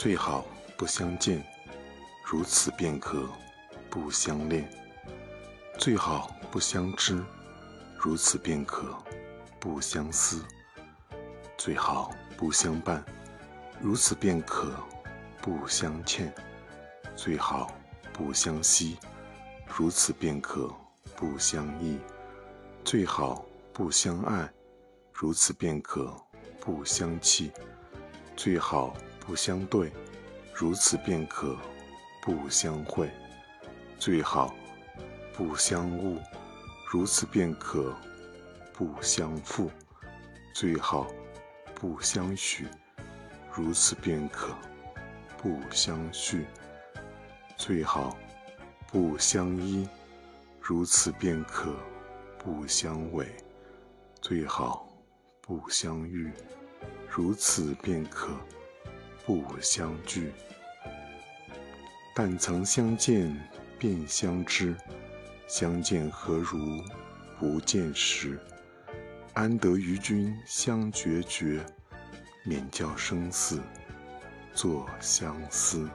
最好不相见，如此便可不相恋；最好不相知，如此便可不相思；最好不相伴，如此便可不相欠；最好不相惜，如此便可不相依；最好不相爱，如此便可不相弃；最好。不相对，如此便可不相会；最好不相误，如此便可不相负；最好不相许，如此便可不相续；最好不相依，如此便可不相违；最好不相遇，如此便可。不相聚，但曾相见便相知。相见何如不见时？安得与君相决绝，免教生死作相思。